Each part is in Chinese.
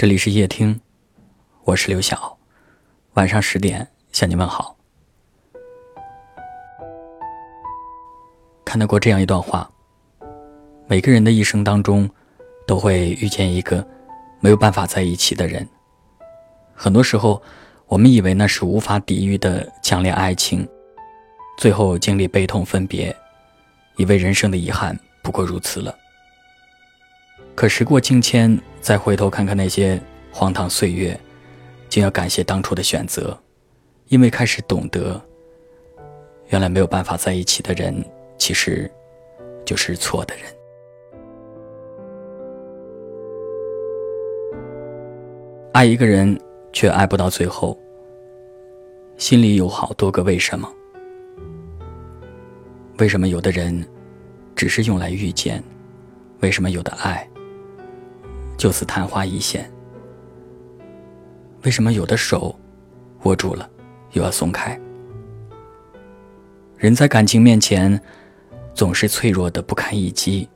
这里是夜听，我是刘晓。晚上十点向你问好。看到过这样一段话：每个人的一生当中，都会遇见一个没有办法在一起的人。很多时候，我们以为那是无法抵御的强烈爱情，最后经历悲痛分别，以为人生的遗憾不过如此了。可时过境迁，再回头看看那些荒唐岁月，竟要感谢当初的选择，因为开始懂得，原来没有办法在一起的人，其实就是错的人。爱一个人却爱不到最后，心里有好多个为什么？为什么有的人只是用来遇见？为什么有的爱？就此昙花一现。为什么有的手握住了，又要松开？人在感情面前，总是脆弱的不堪一击。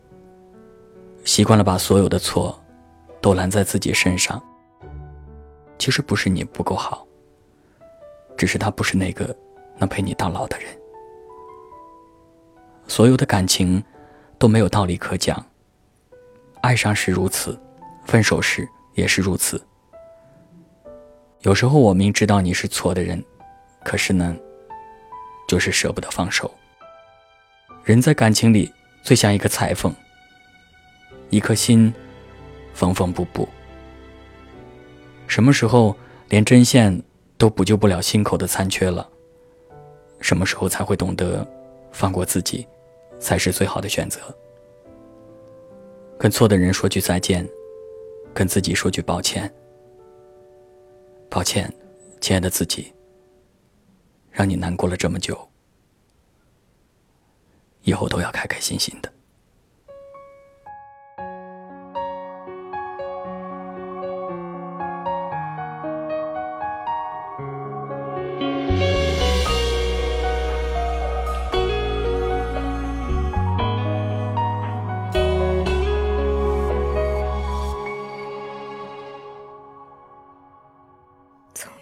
习惯了把所有的错都揽在自己身上。其实不是你不够好，只是他不是那个能陪你到老的人。所有的感情都没有道理可讲，爱上是如此。分手时也是如此。有时候我明知道你是错的人，可是呢，就是舍不得放手。人在感情里最像一个裁缝，一颗心缝缝补补。什么时候连针线都补救不了心口的残缺了？什么时候才会懂得放过自己，才是最好的选择？跟错的人说句再见。跟自己说句抱歉，抱歉，亲爱的自己，让你难过了这么久，以后都要开开心心的。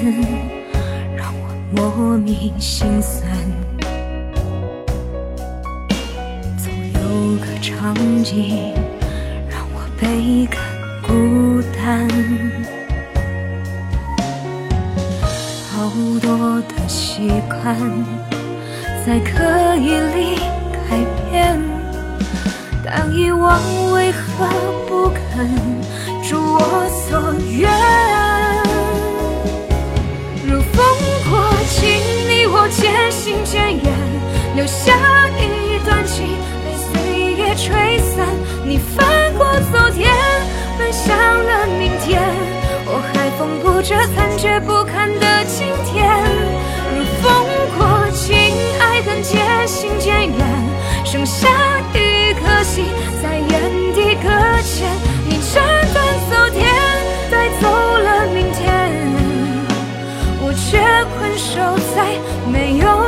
字让我莫名心酸，总有个场景让我。倍感孤单，好多的习惯在刻意里渐远留下一段情被岁月吹散你翻过昨天奔向了明天我还缝补着残缺不堪的今天如风过境爱恨渐行渐远剩下一颗心在原地搁浅你斩断昨天带走了明天我却困守在没有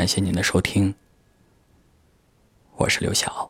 感谢您的收听，我是刘晓。